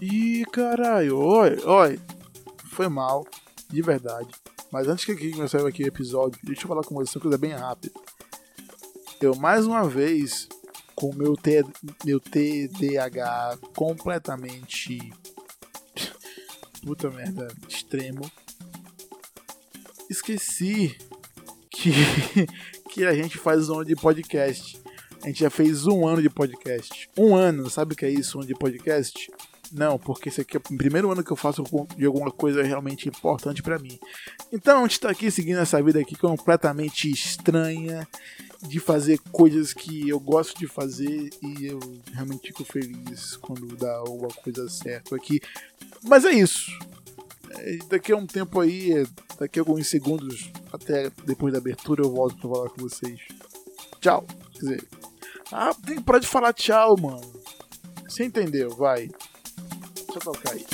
Ih, caralho, oi, oi. Foi mal, de verdade. Mas antes que aqui começar aqui o episódio, deixa eu falar com você uma coisa bem rápida. Eu mais uma vez, com meu, T, meu TDAH completamente. Puta merda, extremo. Esqueci que, que a gente faz zona de podcast. A gente já fez um ano de podcast. Um ano, sabe o que é isso, um ano de podcast? Não, porque esse aqui é o primeiro ano que eu faço de alguma coisa realmente importante para mim. Então a gente tá aqui seguindo essa vida aqui completamente estranha, de fazer coisas que eu gosto de fazer e eu realmente fico feliz quando dá alguma coisa certa aqui. Mas é isso. É, daqui a um tempo aí, daqui a alguns segundos, até depois da abertura, eu volto pra falar com vocês. Tchau. Quer dizer, ah, tem que parar de falar tchau, mano. Você entendeu? Vai. Deixa eu tocar aí.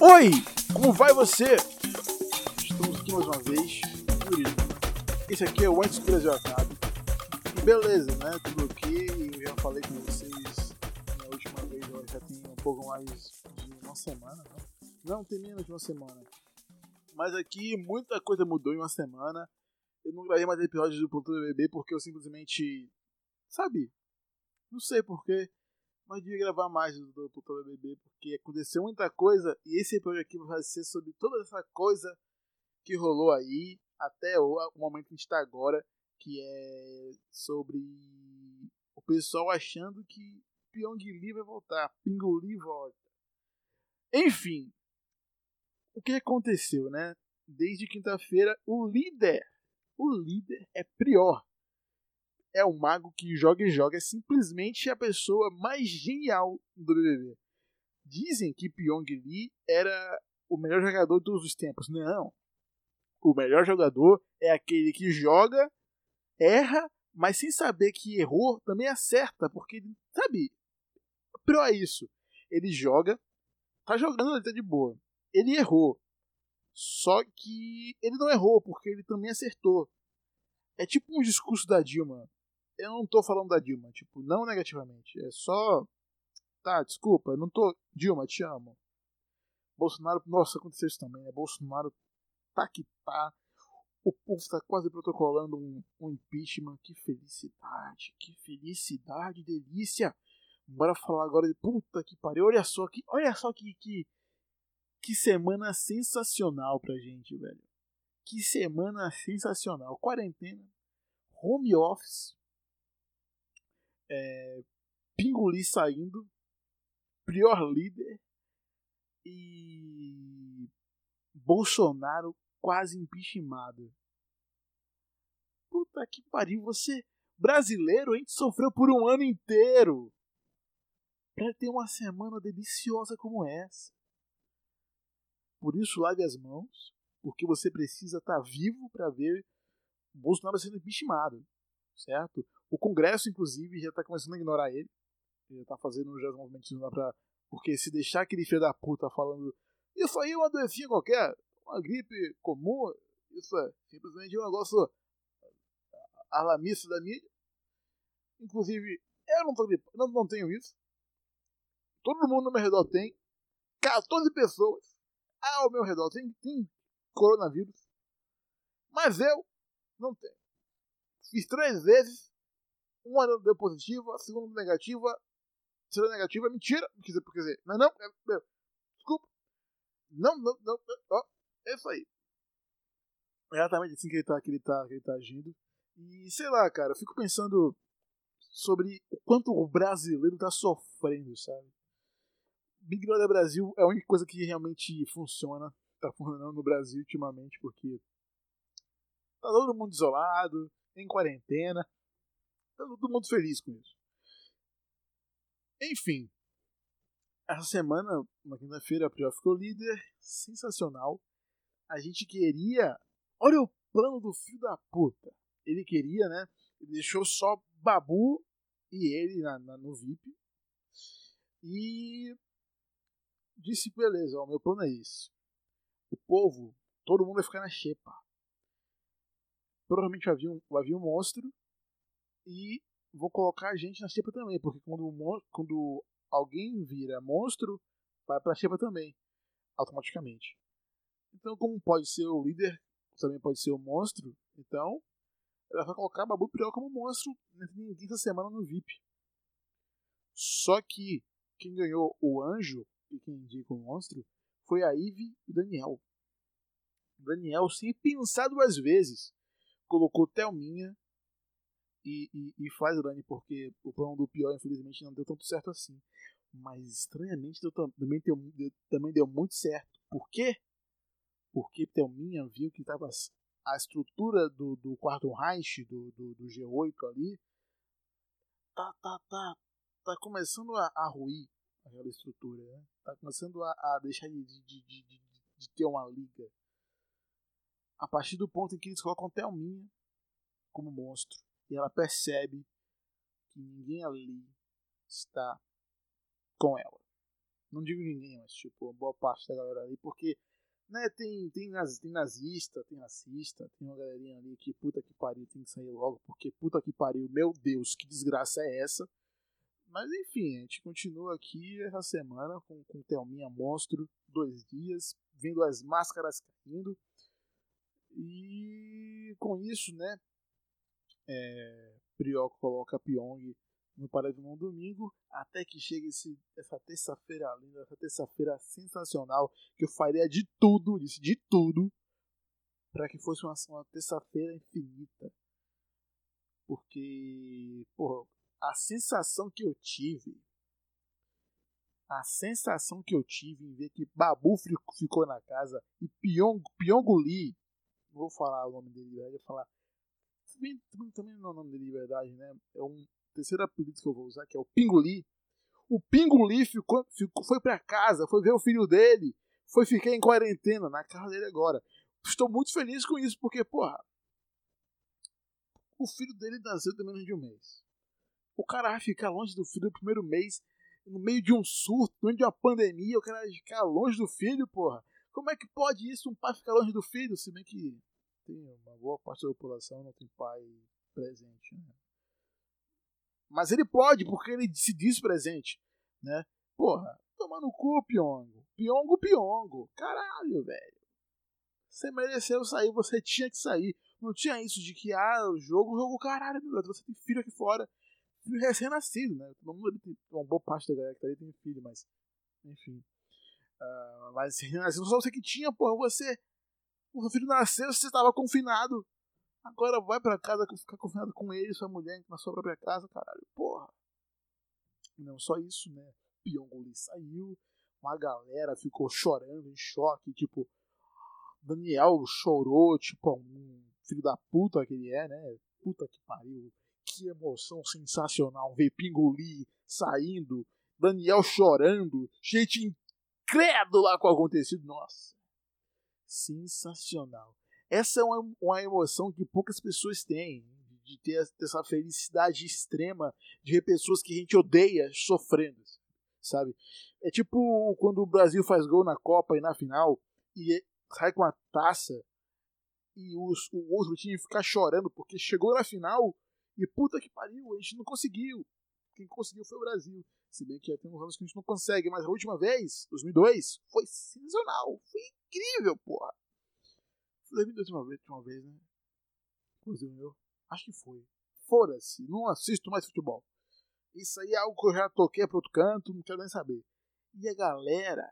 Oi! Como vai você? Estamos aqui mais uma vez. Esse aqui é o Antes que o Brasil Acabe. E beleza, né? Tudo ok. Eu já falei com vocês na última vez, já tem um pouco mais de uma semana, né? Não tem menos de uma semana. Mas aqui muita coisa mudou em uma semana. Eu não gravei mais episódios do Ponto BBB porque eu simplesmente. Sabe? Não sei porquê. Mas devia gravar mais do Ponto BBB porque aconteceu muita coisa. E esse episódio aqui vai ser sobre toda essa coisa que rolou aí. Até o, momento que a gente está agora. Que é sobre o pessoal achando que Pyong Lee vai voltar. Pingo Lee volta. Enfim, o que aconteceu, né? Desde quinta-feira, o líder, o líder é Prior. É o mago que joga e joga, é simplesmente a pessoa mais genial do BBB. Dizem que Pyong Lee era o melhor jogador de todos os tempos. Não. O melhor jogador é aquele que joga, erra, mas sem saber que errou, também acerta, porque, sabe, Prior é isso. Ele joga, tá jogando, ele tá de boa ele errou. Só que ele não errou, porque ele também acertou. É tipo um discurso da Dilma. Eu não tô falando da Dilma, tipo, não negativamente. É só. Tá, desculpa, não tô. Dilma, te amo. Bolsonaro, nossa, aconteceu isso também, né? Bolsonaro tá que tá. O povo tá quase protocolando um, um impeachment. Que felicidade, que felicidade, delícia. Bora falar agora de puta que pariu. Olha só que, olha só que, que que semana sensacional pra gente, velho. Que semana sensacional. Quarentena, home office, é, Pinguli saindo, Prior líder e Bolsonaro quase impeachmentado. Puta que pariu, você brasileiro, a gente sofreu por um ano inteiro para ter uma semana deliciosa como essa. Por isso, lave as mãos, porque você precisa estar tá vivo para ver o Bolsonaro sendo impeachmentado, certo? O Congresso, inclusive, já está começando a ignorar ele. Já está fazendo já os movimentos lá para porque se deixar aquele filho da puta falando isso aí é uma doencinha qualquer, uma gripe comum, isso é simplesmente um negócio alarmista da mídia. Inclusive, eu não, tô, não, não tenho isso. Todo mundo no meu redor tem. 14 pessoas ao meu redor tem, tem coronavírus, mas eu não tenho. Fiz três vezes, uma deu positiva, a segunda negativa, terceira negativa, mentira, quer dizer, quer dizer, não, não, é, desculpa, não, não, não, ó, é isso aí. É exatamente assim que ele tá, que ele tá, que ele tá agindo. E sei lá, cara, eu fico pensando sobre o quanto o brasileiro tá sofrendo, sabe? Big Brother Brasil é a única coisa que realmente funciona, tá funcionando no Brasil ultimamente, porque tá todo mundo isolado, em quarentena, tá todo mundo feliz com isso. Enfim, essa semana, na quinta-feira, a Prior ficou líder, sensacional. A gente queria. Olha o plano do filho da puta. Ele queria, né? Ele deixou só Babu e ele na, na no VIP. E disse: beleza, o meu plano é esse. O povo, todo mundo vai ficar na xepa. Provavelmente vai vir um, vai vir um monstro e vou colocar a gente na xepa também, porque quando, quando alguém vira monstro, vai pra xepa também, automaticamente. Então, como pode ser o líder, também pode ser o monstro, então ela vai colocar Babu Priol como monstro ninguém essa semana no VIP. Só que quem ganhou o anjo e quem indica o monstro foi a Ivy e o Daniel. O Daniel, sem pensar duas vezes, colocou Thelminha e, e, e faz o Dani, porque o plano do pior, infelizmente, não deu tanto certo assim. Mas estranhamente deu, também, deu, também deu muito certo. Por quê? Porque Thelminha viu que tava a estrutura do, do quarto Reich, do, do, do, G8 ali, tá, tá, tá, tá começando a, a ruir aquela estrutura, né? Tá começando a, a deixar de, de, de, de, ter uma liga. A partir do ponto em que eles colocam Thelminha como monstro. E ela percebe que ninguém ali está com ela. Não digo ninguém, mas tipo, boa parte da galera ali, porque né, tem, tem, naz, tem nazista, tem racista, tem uma galerinha ali que puta que pariu, tem que sair logo, porque puta que pariu, meu Deus, que desgraça é essa? Mas enfim, a gente continua aqui essa semana com, com Thelminha Monstro, dois dias, vendo as máscaras caindo. E com isso, né, é, coloca Pyong no Paredão no domingo, até que chegue esse, essa terça-feira linda, essa terça-feira sensacional, que eu faria de tudo, disse de tudo, para que fosse uma, uma terça-feira infinita. Porque, porra, a sensação que eu tive, a sensação que eu tive em ver que Babu ficou na casa e Pyong, Pyong Lee, vou falar o nome dele, eu vou falar também, também não é o nome dele de verdade, né? É um terceiro apelido que eu vou usar, que é o Pinguli. O Pinguli ficou, ficou, foi para casa, foi ver o filho dele, foi ficar em quarentena na casa dele agora. Estou muito feliz com isso, porque, porra, o filho dele nasceu tem menos de um mês. O cara vai ficar longe do filho no primeiro mês, no meio de um surto, no meio de uma pandemia, o cara vai ficar longe do filho, porra. Como é que pode isso, um pai ficar longe do filho? Se bem que tem uma boa parte da população não tem pai presente, né? Mas ele pode, porque ele se diz presente, né? Porra, toma no cu, Piongo. Piongo, Piongo. Caralho, velho. Você mereceu sair, você tinha que sair. Não tinha isso de que, ah, o jogo, jogo, caralho, meu brother, você tem filho aqui fora. Filho recém-nascido, né? Todo mundo tem, uma boa parte da galera que tá ali tem filho, mas. Enfim. Uh, mas recém-nascido, só você que tinha, porra, você o seu filho nasceu, você estava confinado. Agora vai para casa ficar confinado com ele, sua mulher, na sua própria casa, caralho. Porra. E não só isso, né? Pyongoli saiu, uma galera ficou chorando, em choque, tipo. Daniel chorou, tipo, um filho da puta que ele é, né? Puta que pariu. Que emoção sensacional ver Pingoli saindo, Daniel chorando, gente incrédula com o acontecido. Nossa sensacional. Essa é uma, uma emoção que poucas pessoas têm, de ter essa felicidade extrema de ver pessoas que a gente odeia sofrendo, sabe? É tipo quando o Brasil faz gol na Copa e na final e sai com a taça e os, o outro time fica chorando porque chegou na final e puta que pariu, a gente não conseguiu. Quem conseguiu foi o Brasil. Se bem que tem uns anos que a gente não consegue, mas a última vez, 2002, foi sensacional. Foi incrível, porra. 2002 uma vez, uma vez, né? Inclusive, meu. Acho que foi. Foda-se, não assisto mais futebol. Isso aí é algo que eu já toquei para outro canto, não quero nem saber. E a galera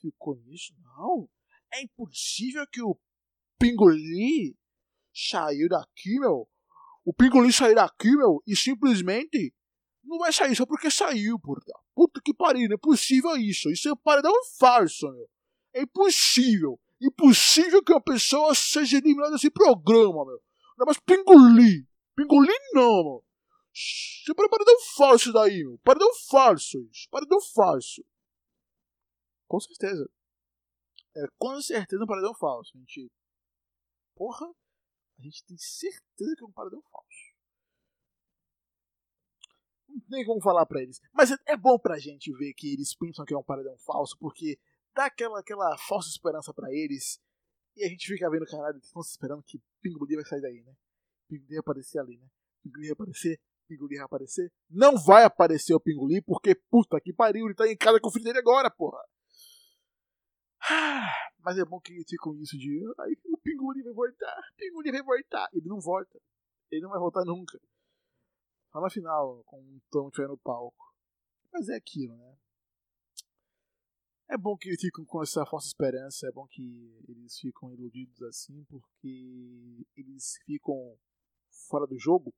ficou nisso? Não. É impossível que o Pingoli saiu daqui, meu. O Pingoli saiu daqui, meu, e simplesmente não vai sair só porque saiu, porra. Puta que pariu, não é possível isso. Isso é um paredão falso, meu. É impossível. Impossível que uma pessoa seja eliminada desse programa, meu. Não é mais pingoli. Pingoli não, meu. Isso é paredão falso daí, meu. Paredão falso isso. Paredão falso. Com certeza. É com certeza um paredão falso. Gente. Porra. A gente tem certeza que é um paredão falso não tem como falar para eles. Mas é, é bom pra gente ver que eles pensam que é um paredão falso, porque dá aquela, aquela falsa esperança para eles. E a gente fica vendo, caralho, eles estão esperando que Pingulim vai sair daí, né? Pingulim vai aparecer ali, né? Pingulim vai aparecer, Pingulim vai aparecer. Não vai aparecer o Pingulim, porque puta que pariu, ele tá em casa com o filho dele agora, porra. Mas é bom que eles ficam isso de. Aí o Pingulim vai voltar, Pingulim vai voltar. Ele não volta. Ele não vai voltar nunca. Só na final, com o Tom estiver no palco. Mas é aquilo, né? É bom que eles ficam com essa falsa esperança, é bom que eles ficam iludidos assim, porque eles ficam fora do jogo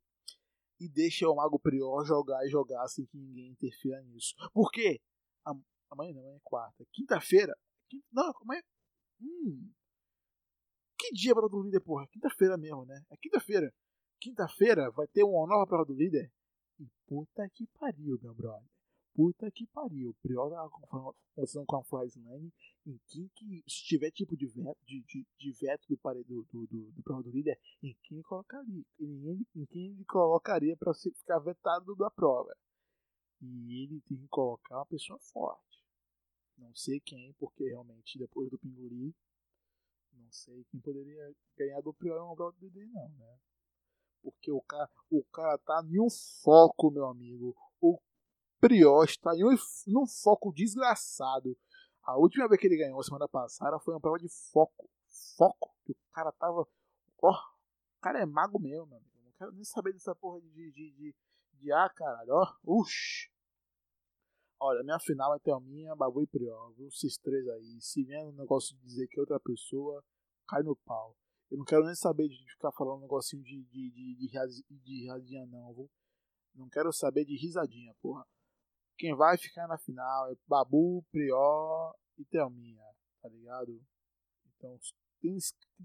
e deixam o Mago Prior jogar e jogar sem que ninguém interfira nisso. Por quê? Amanhã não, amanhã é quarta. Quinta-feira. Não, amanhã. Hum. Que dia para o líder, porra? Quinta-feira mesmo, né? É quinta-feira. Quinta-feira vai ter uma nova prova do líder. E puta que pariu, meu brother puta que pariu. Prior tava conversando com a Flyslane em quem que, se tiver tipo de veto, de, de, de veto do, do, do, do, do prova do líder, em quem colocaria, em, em quem ele colocaria para ficar vetado da prova. E ele tem que colocar uma pessoa forte. Não sei quem, porque realmente depois do Pinguri, não sei quem poderia ganhar do Prior uma prova do líder, não, né? Porque o cara, o cara tá em um foco, meu amigo. O Prior está em um foco desgraçado. A última vez que ele ganhou, semana passada, foi uma prova de foco. Foco. Que o cara tava. Ó, o cara é mago mesmo, meu amigo. Não quero nem saber dessa porra de. de, de, de ah, caralho, ó. Uxi. Olha, minha final é Thelminha, Babu e Prior, viu? Esses três aí. Se vier um negócio de dizer que outra pessoa, cai no pau. Eu não quero nem saber de ficar falando um negocinho de, de, de, de, de, de risadinha, não, viu? Não quero saber de risadinha, porra. Quem vai ficar na final é Babu, Prior e Thelminha, tá ligado? Então tem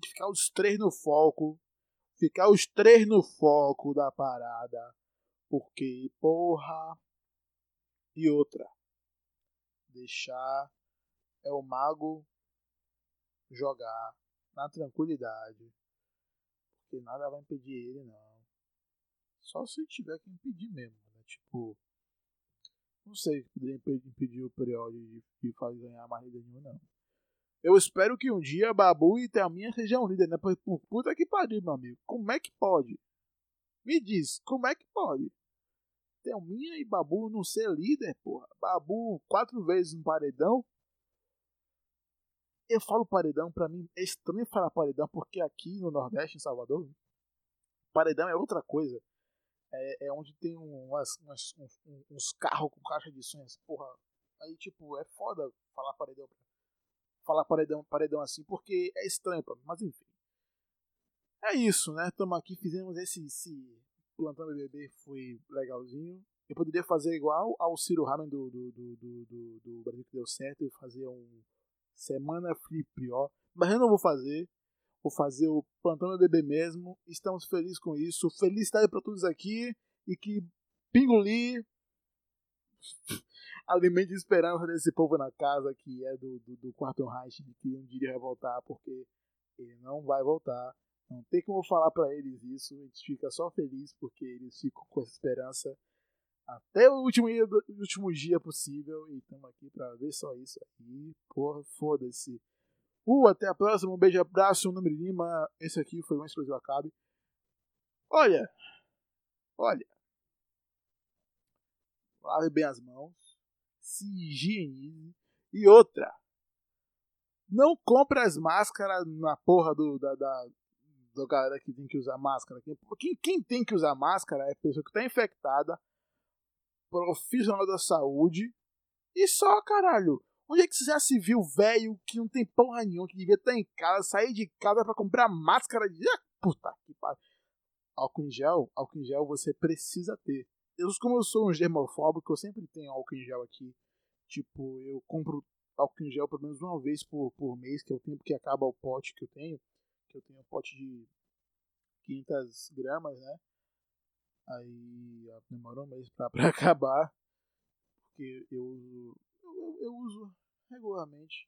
que ficar os três no foco. Ficar os três no foco da parada. Porque, porra. E outra. Deixar é o mago jogar na tranquilidade. Porque nada vai impedir ele, não. Só se tiver que impedir mesmo, né? Tipo, não sei se poderia impedir o Priol de, de fazer ganhar mais líder nenhum, não. Eu espero que um dia Babu e Thelminha sejam líder, né? Por, por puta que pariu, meu amigo. Como é que pode? Me diz, como é que pode? Thelminha e Babu não ser líder, porra. Babu quatro vezes no paredão. Eu falo paredão, pra mim é estranho falar paredão, porque aqui no Nordeste, em Salvador, paredão é outra coisa é, é onde tem umas, umas, uns, uns carros com caixa de sonhos. Porra, aí tipo, é foda falar paredão. Falar paredão, paredão assim, porque é estranho pra mim, mas enfim. É isso, né? Estamos aqui, fizemos esse, esse plantão BBB, foi legalzinho. Eu poderia fazer igual ao Ciro Ramen do, do, do, do, do, Brasil que deu certo e fazer um Semana Free Prior, mas eu não vou fazer Vou fazer o plantão BBB mesmo. Estamos felizes com isso. Felicidade para todos aqui. E que Pinguli alimente esperança desse povo na casa que é do, do, do Quarto Reich que um dia vai voltar, porque ele não vai voltar. Não tem como falar para eles isso. A gente fica só feliz porque eles ficam com essa esperança até o último dia, último dia possível. E estamos aqui para ver só isso aí. Porra, foda-se. Uh, até a próxima. Um beijo, abraço. Um número Lima. Esse aqui foi um Explosivo Acabe. Olha. Olha. Lave bem as mãos. Se higienize. E outra. Não compre as máscaras na porra do, da, da, da galera que tem que usar máscara. Quem, quem tem que usar máscara é pessoa que está infectada, profissional da saúde e só, caralho. Onde é que você já se viu, velho, que não tem porra nenhuma, que devia estar em casa, sair de casa para comprar máscara de. Ah, puta que pariu. Álcool em gel, álcool em gel você precisa ter. Eu, como eu sou um germofóbico, eu sempre tenho álcool em gel aqui. Tipo, eu compro álcool em gel pelo menos uma vez por, por mês, que é o tempo que acaba o pote que eu tenho. Que eu tenho um pote de 500 gramas, né? Aí demorou um mês pra, pra acabar. Porque eu uso. Eu, eu, uso regularmente.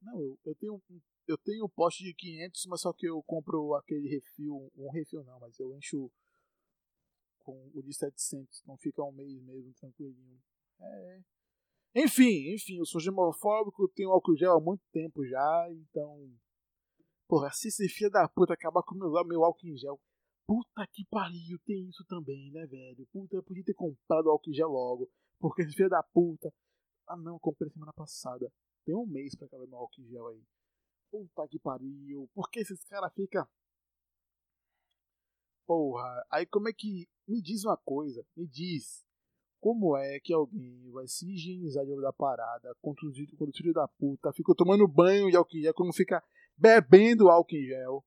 Não, eu, eu tenho eu tenho um poste de 500, mas só que eu compro aquele refil, um refil não, mas eu encho com o de 700, então fica um mês mesmo tranquilinho. É, Enfim, enfim, eu sou gemofóbico, tenho álcool gel há muito tempo já, então. Porra, se esse filho da puta acabar com meu, meu álcool em gel. Puta que pariu, tem isso também, né, velho? Puta, eu podia ter comprado álcool em gel logo. Porque esse filho da puta. Ah não, comprei semana passada. Tem um mês pra acabar meu álcool em gel aí. Puta que pariu. Por que esses caras ficam. Porra, aí como é que. Me diz uma coisa, me diz. Como é que alguém vai se higienizar de da parada contra o filho da puta, fica tomando banho de álcool em gel, como fica bebendo álcool em gel?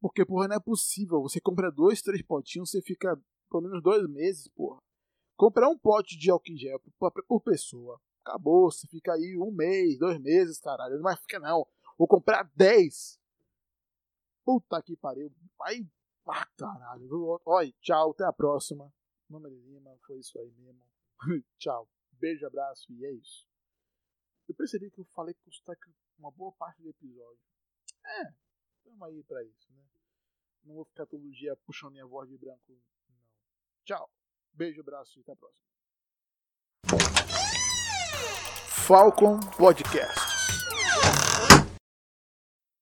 Porque, porra, não é possível. Você compra dois, três potinhos, você fica pelo menos dois meses, porra. Comprar um pote de álcool em gel por, por pessoa. Acabou, você fica aí um mês, dois meses, caralho. Vai ficar, não. Vou comprar dez. Puta que pariu. Aí, ah, caralho. Olha, tchau, até a próxima. Nome de Lima, foi isso aí mesmo. Tchau. Beijo, abraço e é isso. Eu percebi que eu falei com o sotaque uma boa parte do episódio. É, estamos aí pra isso, né? Não vou ficar todo dia puxando minha voz de branco, não. Tchau. Beijo, abraço e até a próxima. Falcon Podcast.